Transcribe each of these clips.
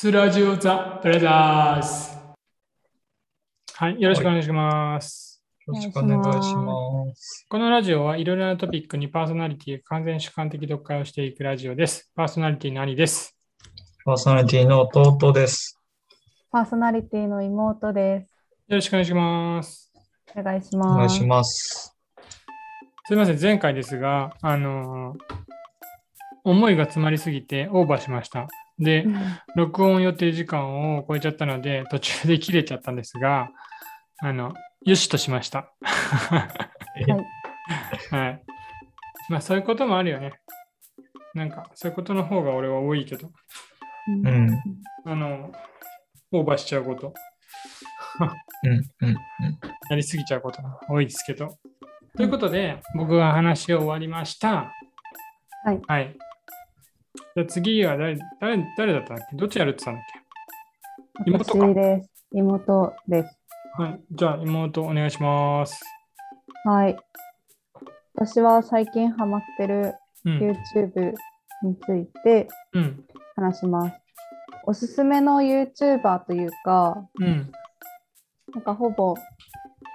スラジオザ・ブラザーズ。はい、よろしくお願いします。よろしくお願いします。このラジオはいろいろなトピックにパーソナリティが完全主観的読解をしていくラジオです。パーソナリティの兄です。パーソナリティの弟です。パーソナリティの妹です。よろしくお願いします。お願いしおます。願いします。すいません、前回ですが、あのー思いが詰まりすぎてオーバーしました。で、録音予定時間を超えちゃったので、途中で切れちゃったんですが、あの、よしとしました。はい。まあ、そういうこともあるよね。なんか、そういうことの方が俺は多いけど、うんうん。あの、オーバーしちゃうこと、うん。うん。やりすぎちゃうことが多いですけど。ということで、僕が話を終わりました。はい。はい。じゃあ次は誰誰誰だったんだっけ？どっちやるって言ったんだっ妹か私です。妹です。けはい。じゃあ妹お願いします。はい。私は最近ハマってるうん。YouTube についてうん。話します。おすすめの YouTuber というか、うん。なんかほぼ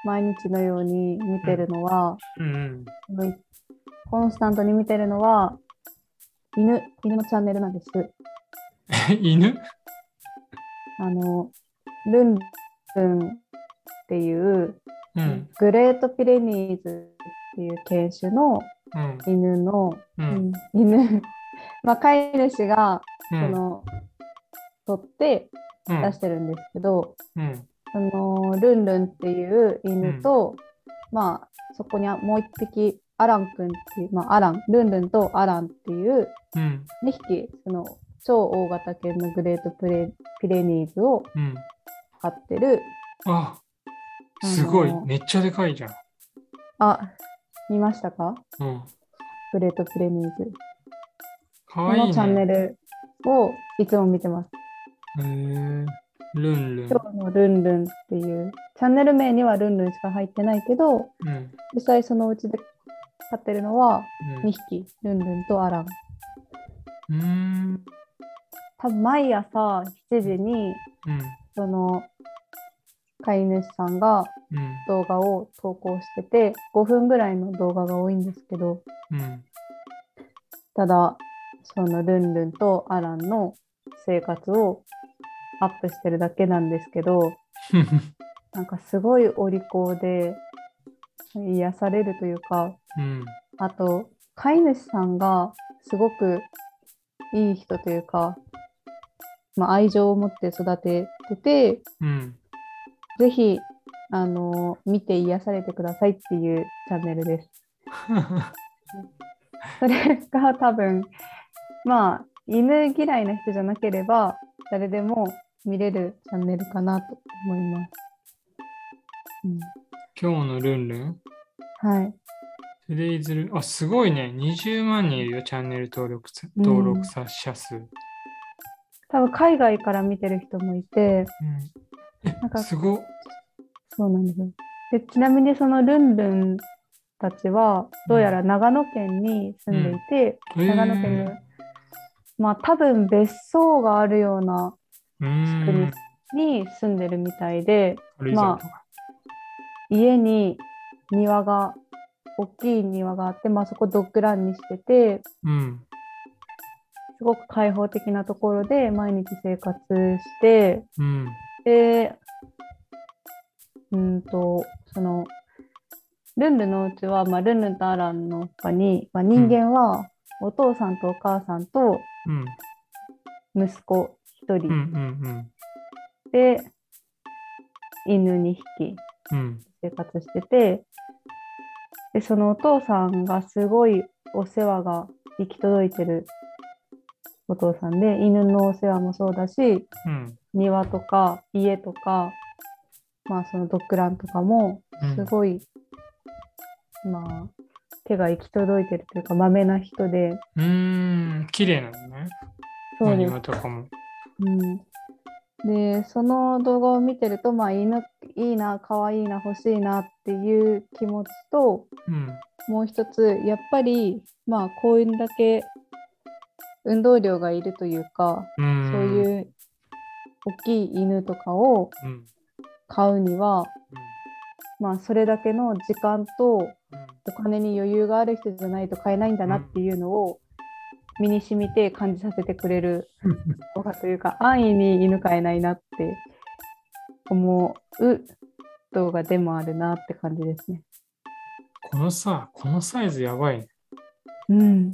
毎日のように見てるのは、うん。コンスタントに見てるのは、犬、犬のチャンネルなんです。犬？あの、ルンルンっていう、うん。グレートピレニーズっていう犬種のうん。犬の、う。うんん犬、まあ、飼い主がうん。その、取ってうん出してるんですけど、うん。そのルンルンっていう犬と、まあそこにはもう一匹アランくんっていう、まあ、アランルンルンとアランっていううん。2匹その超大型犬のグレートプレピレニーズをうん。飼ってるあ、すごいめっちゃでかいじゃん。あ見ましたか？うん。グレートプレニーズかわいいね。このチャンネルをいつも見てます。へールンルン。今日のルンルンっていうチャンネル名にはルンルンしか入ってないけどうん。実際そのうちで飼ってるのはうん2匹ルンルンとアランうーん。多分毎朝7時にうん。その飼い主さんがうん。動画を投稿してて5分ぐらいの動画が多いんですけどうん。ただそのルンルンとアランの生活をアップしてるだけなんですけど なんかすごいお利口で癒されるというかうん。あと飼い主さんがすごくいい人というか、まあ、愛情を持って育てててうん。ぜひあの見て癒されてくださいっていうチャンネルです。それが多分まあ犬嫌いな人じゃなければ誰でも見れるチャンネルかなと思います。うん、今日のルンルン？はい。トゥデイズルンあ、すごいね。20万人いるよ、チャンネル登録登録者者数。うん。多分海外から見てる人もいてえなんかすごっ。そうなんですよ。でちなみにそのルンルンたちはどうやら長野県に住んでいて、うん長野県の、まあ多分別荘があるようなうー国ん。に住んでるみたいで軽井沢とか。家に庭が大きい庭があって、まあ、そこドッグランにしててうん。すごく開放的なところで毎日生活してうん。でうんとそのルンルンのうちは、まあ、ルンルンとアランの他に、まあ、人間はお父さんとお母さんとうん。息子1人、うん。うん。で犬2匹。生活しててでそのお父さんがすごいお世話が行き届いてるお父さんで犬のお世話もそうだしうん。庭とか家とかまあそのドッグランとかもうんすごい、まあ手が行き届いてるというかまめな人でうーん。綺麗なのね。そうです庭とかも。うん、でその動画を見てると、まあ、犬いいな可愛いな欲しいなっていう気持ちとうん。もう一つやっぱりまあこういうだけ運動量がいるというか、うん。そういう大きい犬とかをうん。買うには、まあ、それだけの時間とお金に余裕がある人じゃないと買えないんだなっていうのを身に染みて感じさせてくれるうん。動画というか安易に犬飼えないなって思う動画でもあるなって感じですね。このさ、このサイズやばいね。うん。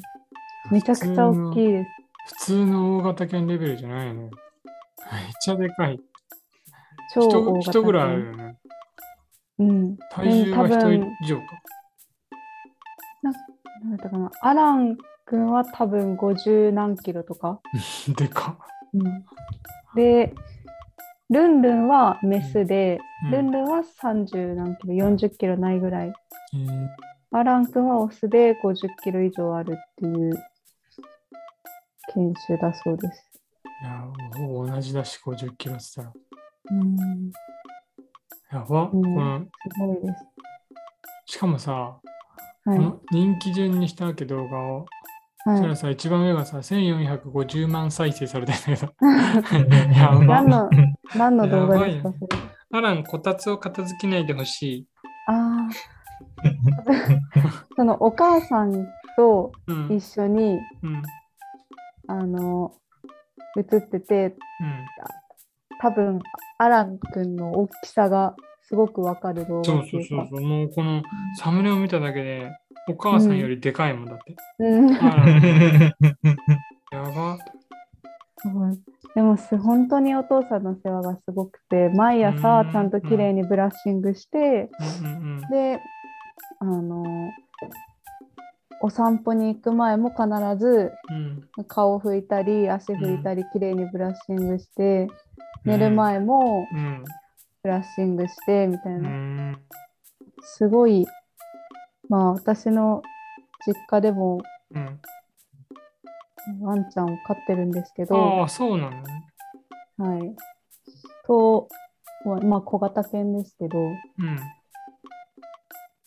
めちゃくちゃ大きいです。普通の大型犬レベルじゃないね。めっちゃでかい。超大型人人ぐらいあるよね。うん。体重は人以上か。なんだったかな。アラン君は多分50何キロとか。でかで、ルンルンはメスで、うんルンルンは30何キロ、40キロないぐらい。っ。えーアラン君はオスで50キロ以上あるっていう犬種だそうです。いや、ほぼ同じだし、50キロって言ったうん、ら。やば。うんこのすごいです。しかもさ、はい。この人気順にしたわけ動画を。そしたはいらさ、一番上がさ、1450万再生されてるんだけど。う んやば何の何の動画ですかアラン、こたつを片付けないでほしい。ああ。そのお母さんとうん。一緒に、うん。あの映っててうん。多分アラン君の大きさがすごくわかる動そう画っていうかそうそうそう。もうこのサムネを見ただけで、お母さんよりでかいもんだって。うんやば。うんでもす本当にお父さんの世話がすごくて毎朝うんちゃんときれいにブラッシングして、うんうんであのお散歩に行く前も必ず。顔を拭いたり足拭いたりきれいにブラッシングして、寝る前もうん。ブラッシングしてみたいうな、ん。すごいまあ私の実家でもうん。ワンちゃんを飼ってるんですけあど、あ、そうなの？ね。はい、と、まあ、小型犬ですけどうん。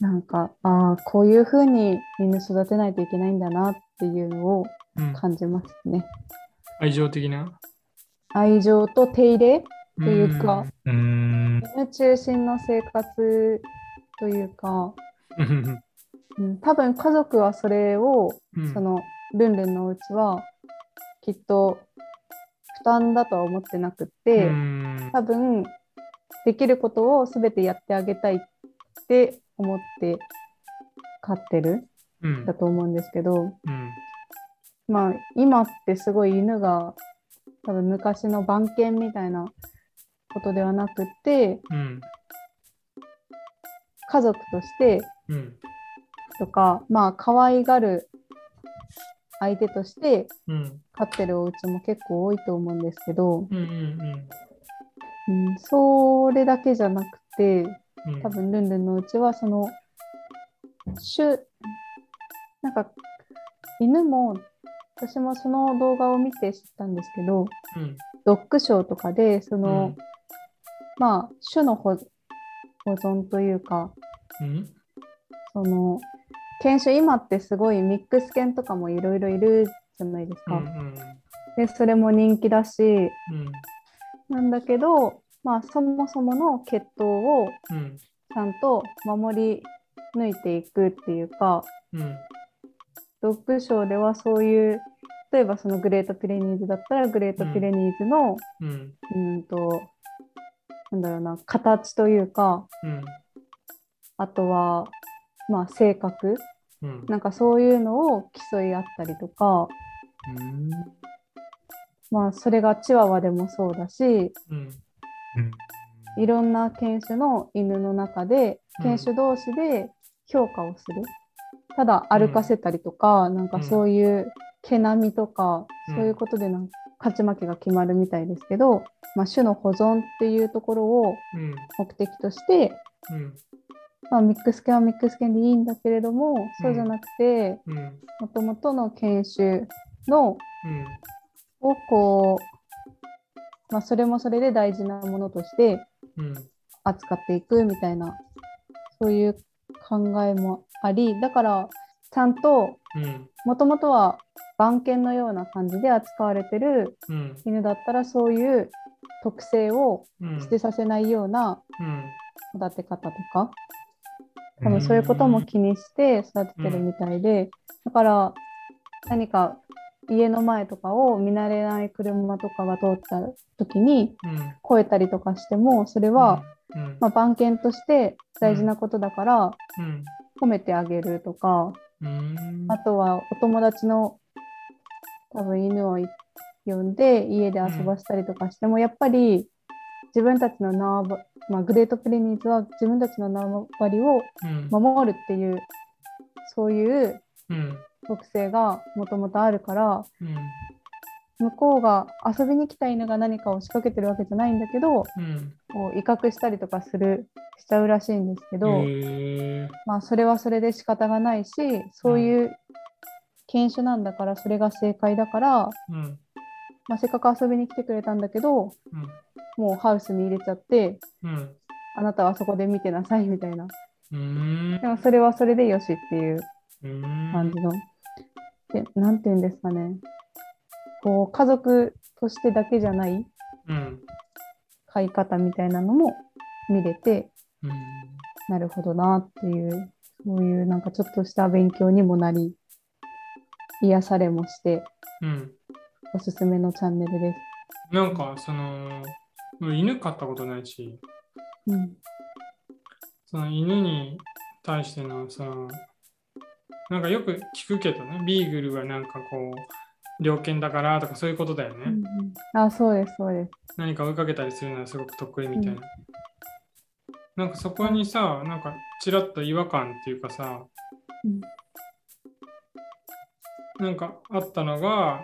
なんかああこういう風に犬育てないといけないんだなっていうのをうん、感じますね。愛情的な？愛情と手入れっていうか、うん。犬中心の生活というか、うん。うん、多分家族はそれを、うん。そのルンルンのお家はきっと負担だとは思ってなくって、うん。多分できることを全てやってあげたいって思って飼ってるうん。だと思うんですけど、うん。まあ今ってすごい犬が多分昔の番犬みたいなことではなくってうん。家族としてうん。とかまあ可愛がる相手としてうん。飼ってるお家も結構多いと思うんですけど、うんうんうん、それだけじゃなくてうん。多分ルンルンのうちはその種なんか犬も私もその動画を見て知ったんですけどうん。ドッグショーとかでその、うんまあ種の保保存というかうん？その犬種今ってすごいミックス犬とかもいろいろいるじゃないですか。うんうんでそれも人気だしうん。なんだけど、まあ、そもそもの血統をうん。ちゃんと守り抜いていくっていうかうん。ドッグショーではそういう例えばそのグレートピレニーズだったらグレートピレニーズの、うん。うん、となんだろうな形というかうん。あとはまあ性格。うん。なんかそういうのを競い合ったりとかうん。まあそれがチワワでもそうだしうん。いろんな犬種の犬の中でうん。犬種同士で評価をする、ただ歩かせたりとか、なんかそういう毛並みとか、うん。そういうことでなんか勝ち負けが決まるみたいですけど、まあ、種の保存っていうところをうん。目的として、うん。まあ、ミックス犬はミックス犬でいいんだけれども、そうじゃなくてうんもともとの犬種のうんをこう、まあ、それもそれで大事なものとしてうん扱っていくみたいなそういう考えもありだからちゃんとうん。もともとは番犬のような感じで扱われてるうん犬だったらそういう特性をうん。捨てさせないようなうん。育て方とか、多分そういうことも気にして育ててるみたいで、だから何か家の前とかを見慣れない車とかが通った時にうん。越えたりとかしてもそれは、うん、まあ、番犬として大事なことだからうん。褒めてあげるとか、うん。あとはお友達の多分犬をい呼んで家で遊ばしたりとかしても、やっぱり自分たちの縄張まあ、グレートプレニーズは自分たちの縄張りをうん。守るっていうそういううん。特性がもともとあるからうん。向こうが遊びに来た犬が何かを仕掛けてるわけじゃないんだけどうん。こう威嚇したりとかするしちゃうらしいんですけど。まあそれはそれで仕方がないしそういう犬種なんだからそれが正解だから、うん。まあ、せっかく遊びに来てくれたんだけどうん。もうハウスに入れちゃってうん。あなたはそこで見てなさいみたいなうんでもそれはそれでよしっていううん。感じの、でなんて言うんですかねこう家族としてだけじゃないうん。飼い方みたいなのも見れてうん。なるほどなっていうそういうなんかちょっとした勉強にもなり癒されもしてうん。おすすめのチャンネルです。なんか、その、俺犬飼ったことないし、うんその犬に対しての、その、なんかよく聞くけどね、ビーグルはなんかこう、猟犬だからとかそういうことだよね。うんうんあそうですそうです。何か追いかけたりするのはすごく得意みたいな。うんなんかそこにさ、なんかちらっと違和感っていうかさ、うんなんかあったのが、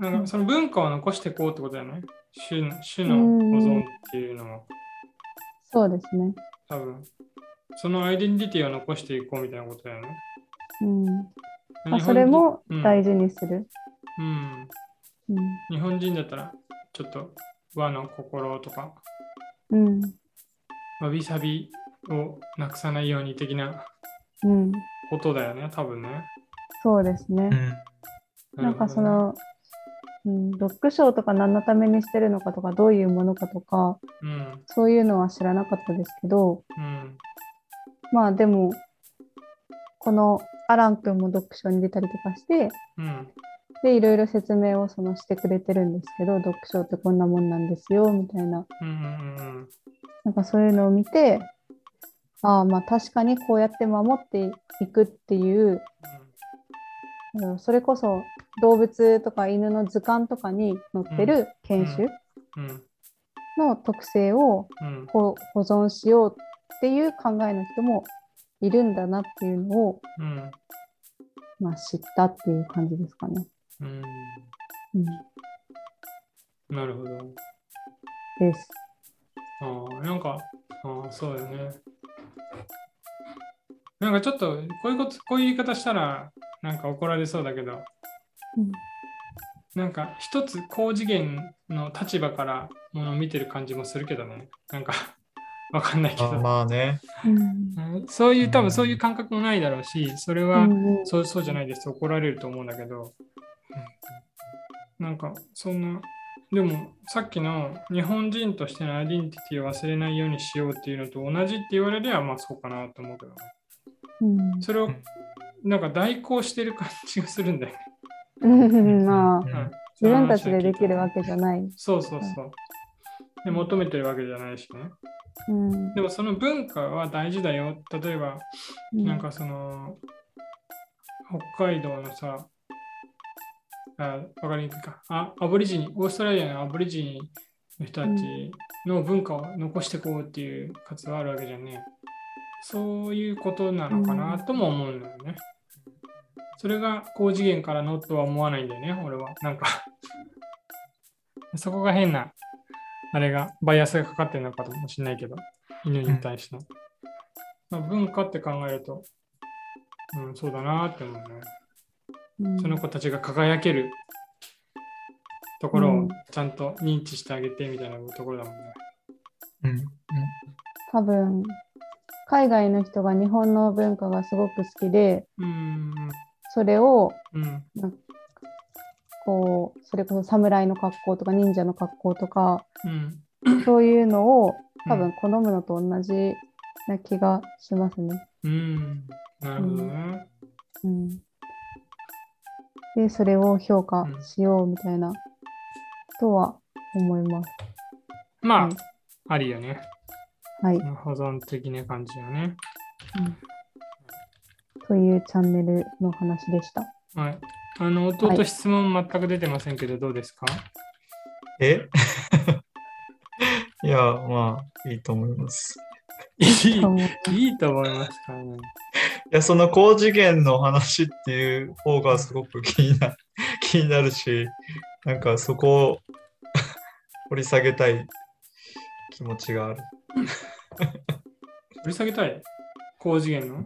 なんかその文化を残していこうってことだよね。種の種の保存っていうのは、そうですね。多分。そのアイデンティティを残していこうみたいなことだよね。うんまあ、それもうん大事にする。うん。うん日本人だったら、ちょっと和の心とか、うんわびさびをなくさないように的なうん、ことだよね、多分ね。そうですね。なんかその、うん、ドッグショーとか何のためにしてるのかとかどういうものかとかうん、そういうのは知らなかったですけどうん、まあでもこのアラン君もドッグショーに出たりとかしてうん、でいろいろ説明をそのしてくれてるんですけどドッグショーってこんなもんなんですよみたいな。うん、うん、なんかそういうのを見てああまあ確かにこうやって守っていくっていううんそれこそ動物とか犬の図鑑とかに載ってる犬種うん、の特性を保存しようっていう考えの人もいるんだなっていうのを、うん、まあ、知ったっていう感じですかね。うん、うん、なるほど。です。ああ、なんか、ああ、そうだよね。なんかちょっと、こういうこと、こういう言い方したら、なんか怒られそうだけど、うん。なんか一つ高次元の立場からものを見てる感じもするけどね。なんか、わかんないけあど。まあね。うん。うんそういう、多うん。分そういう感覚もないだろうし、それは、うんそうそうじゃないです。と怒られると思うんだけど、なんかそんな、でもさっきの日本人としてのアイデンティティを忘れないようにしようっていうのと同じって言われればまあそうかなと思うけどね、うんそれをなんか代行してる感じがするんだよね。自分たちでできるわけじゃない。そうそうそう。で求めてるわけじゃないしね。うんでもその文化は大事だよ。例えば、うんなんかその、北海道のさ、あわかりにくいかあ、アボリジニ、オーストラリアのアボリジニの人たちの文化を残していこうっていう活動あるわけじゃんね。そういうことなのかなとも思うんだよね。それが高次元からのとは思わないんだよね、俺は。なんかそこが変な、あれが、バイアスがかかってるのかもしれないけど、犬に対しての。まあ、文化って考えると、うん、そうだなって思うね。うんその子たちが輝けるところをうんちゃんと認知してあげてみたいなところだもんね。うん。多分海外の人が日本の文化がすごく好きでうん、それをうん、こうそれこそ侍の格好とか忍者の格好とかうん。そういうのを多分好むのと同じな気がしますね。うん。なるほどね。でそれを評価しようみたいなとは思います。まあ、ありよね。はい、保存的な感じよね。というチャンネルの話でした。はい。あの、弟質問全く出てませんけど、どうですか？え？いや、まあ、いいと思います。いいいいと思いますからね？いや、その高次元の話っていう方がすごく気にな 気になるし、なんかそこを 掘り下げたい気持ちがある。掘り下げたい？高次元の？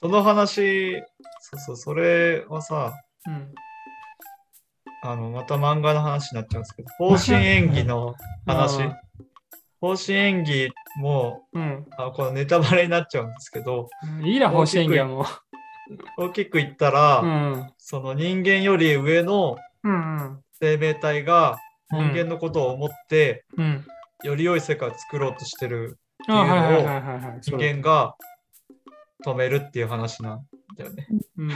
その話、そうそう、それはさ、うん。あの、また漫画の話になっちゃうんですけど、方針演技の 話あ、方針演技も、うん。あこのネタバレになっちゃうんですけど、いいな、方針演技はもう。大きく言ったら、うん。その人間より上の。生命体が人うん間のことを思って、うん。より良い世界を作ろうとしてるあ、はいはいはいはいはい。人間が止めるっていう話なんだよね。うん。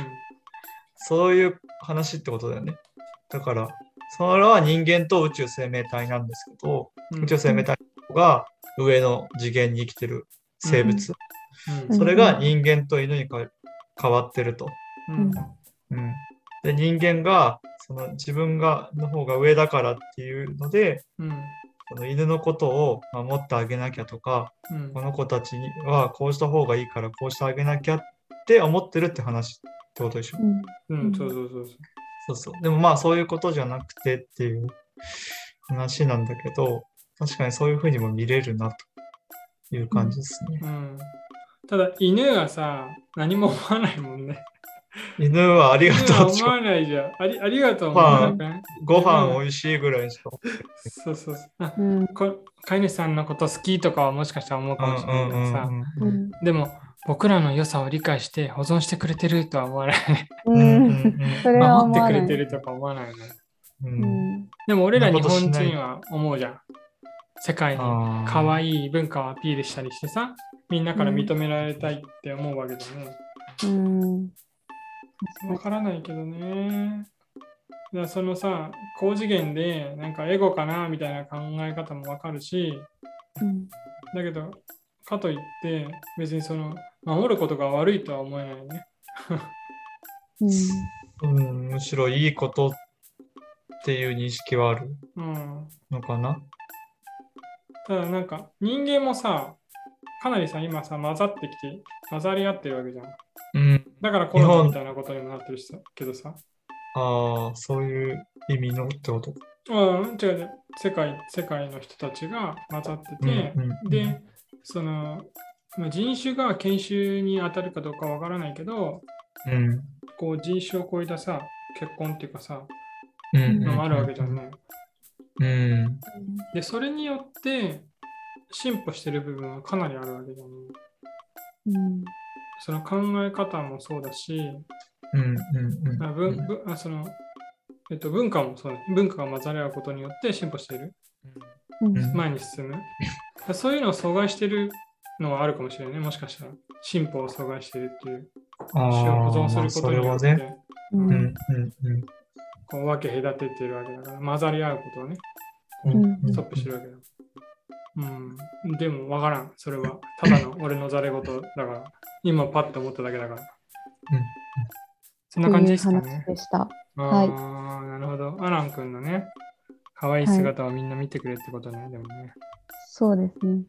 そういう話ってことだよね。だから、それは人間と宇宙生命体なんですけど、うん宇宙生命体が上の次元に生きてる生物、うんそれが人間と犬にか変わってると。うんうん、で人間がその自分がの方が上だからっていうのでうんこの犬のことを守ってあげなきゃとかうんこの子たちにはこうした方がいいからこうしてあげなきゃって思ってるって話ってことでしょ？うんうん、そうそうそうそう。そうそう。でもまあそういうことじゃなくてっていう話なんだけど確かにそういうふうにも見れるなという感じですね。うん。ただ、犬はさ、何も思わないもんね。犬はありが犬とう思わないじゃん。ありありがとう思わなくないご飯美味しいぐらいしか。そうそうそう。あうんこ飼い主さんのこと好きとかはもしかしたら思うかもしれないけどさ、うんうんうんうんでも僕らの良さを理解して保存してくれてるとは思わない。守ってくれてるとか思わないよね。ううんんでも俺ら日本人は思うじゃん。世界に可愛い文化をアピールしたりしてさ、みんなから認められたいって思うわけだね。うんわからないけどね。だそのさ、高次元でなんかエゴかなみたいな考え方もわかるし、うんだけど、かといって別にその守ることが悪いとは思えないね。うんうん、むしろいいことっていう認識はあるうん。のかな？ただなんか人間もさ、かなりさ、今さ、混ざってきて、混ざり合ってるわけじゃん。うん。だからコロナみたいなことにもなってるしさけどさ。ああ、そういう意味のってこと？か。うん、違う違う。世界、世界の人たちが混ざってて、うんうんで、その、まあ、人種が研修に当たるかどうかわからないけど、うん。こう人種を超えたさ、結婚っていうかさ、うん。のもあるわけじゃんね。うん。で、それによって進歩してる部分はかなりあるわけじゃんね。うんその考え方もそうだし、うん。うん。あ文文あそのえっと、文化もそうだ、文化が混ざり合うことによって進歩している。うんうん前に進む。だそういうのを阻害してるのはあるかもしれないね。もしかしたら。進歩を阻害してるっていう。ああ、保存することによって、まあそれはね。ううんん。うん。うん。こう分け隔ててるわけだから、混ざり合うことをね、こうんうストップしてるわけだ。うん。でも分からん。それは。ただの俺のざれ言だから。今パッと思っただけだから。そんな感じですかというね話。でした。あはいあ、なるほど。アラン君のね、可愛い姿をみんな見てくれってことね、でもね。そうですね。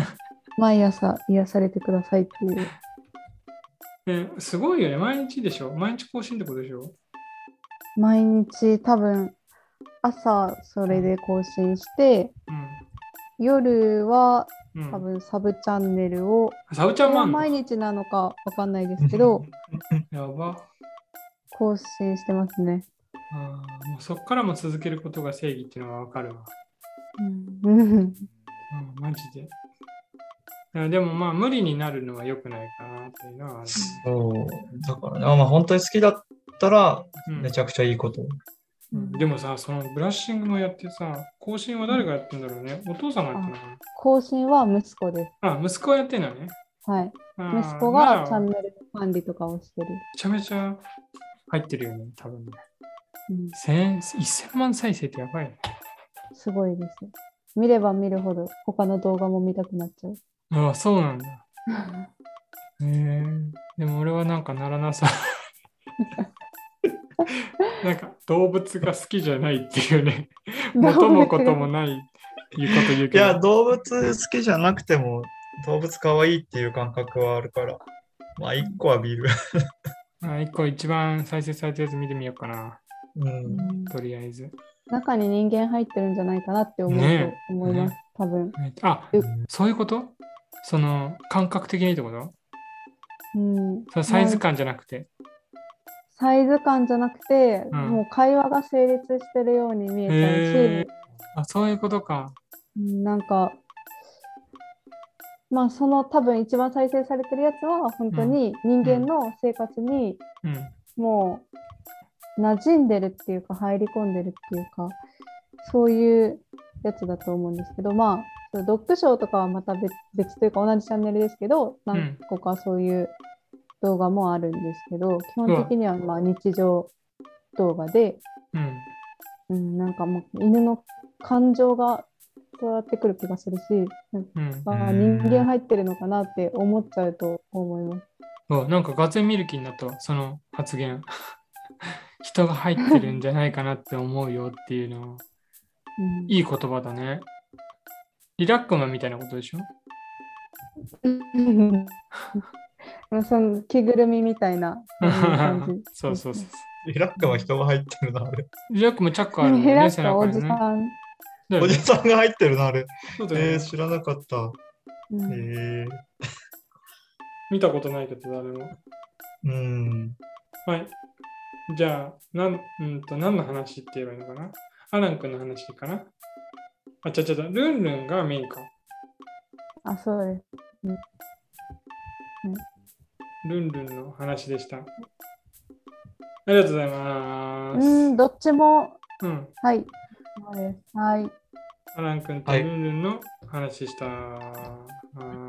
毎朝癒されてくださいっていう。ねすごいよね。毎日でしょ？毎日更新ってことでしょ？毎日多分朝それで更新して、うん。うん、多分サブチャンネルを、サブちゃんもあんの？毎日なのかわかんないですけど、やば。更新してますね。あーもうそっからも続けることが正義っていうのがわかるわ。うんうん、マジで。でもまあ無理になるのは良くないかなっていうのはある。そう。だからね、あまあ本当に好きだったらうんめちゃくちゃいいことうんでもさ、そのブラッシングもやってさ、更新は誰がやってんだろうね？お父さんがやってんのか更新は息子です。なあ、息子がやってんのね。はい。息子まあがチャンネル管理とかをしてる。めちゃめちゃ入ってるよね、多分ね。うん、1000 1000万再生ってやばいね。すごいです。見れば見るほど他の動画も見たくなっちゃう。ああ、そうなんだ。へえでも俺はなんかならなさ。なんか動物が好きじゃないっていうね。元もこともないいうこと言うけど。いや、動物好きじゃなくても、動物可愛いっていう感覚はあるから、まあ、一個は見る。あ一個一番再生されたやつ見てみようかな。うん。とりあえず。中に人間入ってるんじゃないかなって思うねと思います。ね多分。あう、そういうこと？その感覚的にってこと？うん、そのサイズ感じゃなくて。サイズ感じゃなくて、うん。もう会話が成立してるように見えちゃうへし、あ、そういうことか。うんなんか、まあその多分一番再生されてるやつは本当に人間の生活にうん。もう馴染んでるっていうか入り込んでるっていうかそういうやつだと思うんですけどまあドッグショーとかはまた別別というか同じチャンネルですけど何個かそういう動画もあるんですけど、基本的にはまあ日常動画で、うん。うん、なんかもう犬の感情が伝わってくる気がするしなん人間入ってるのかなって思っちゃうと思います。そうなんかがぜ見る気になったわ、その発言。人が入ってるんじゃないかなって思うよっていうのは、うんいい言葉だね。リラックマンみたいなことでしょ？うんその着ぐるみみたいな 感じそうそうそう。リラックは人が入ってるな、あれ。リラックマンチャックあるもんね、ヘラ背ッカおじ。さん。ねおじさんが入ってるな、あれ。そうだよねえー、知らなかった。うんえー、見たことないけど、誰も。うん。はい。じゃあ、なん、うんと、何の話って言えばいいのかな？アラン君の話かな？あ、ちゃちゃちゃ、ルンルンがメインか。あ、そうです。ルンルンの話でした。ありがとうございます。うん、どっちも、うん。はい。そうです。はい。アラン君とはいルンルンの話でした。はい。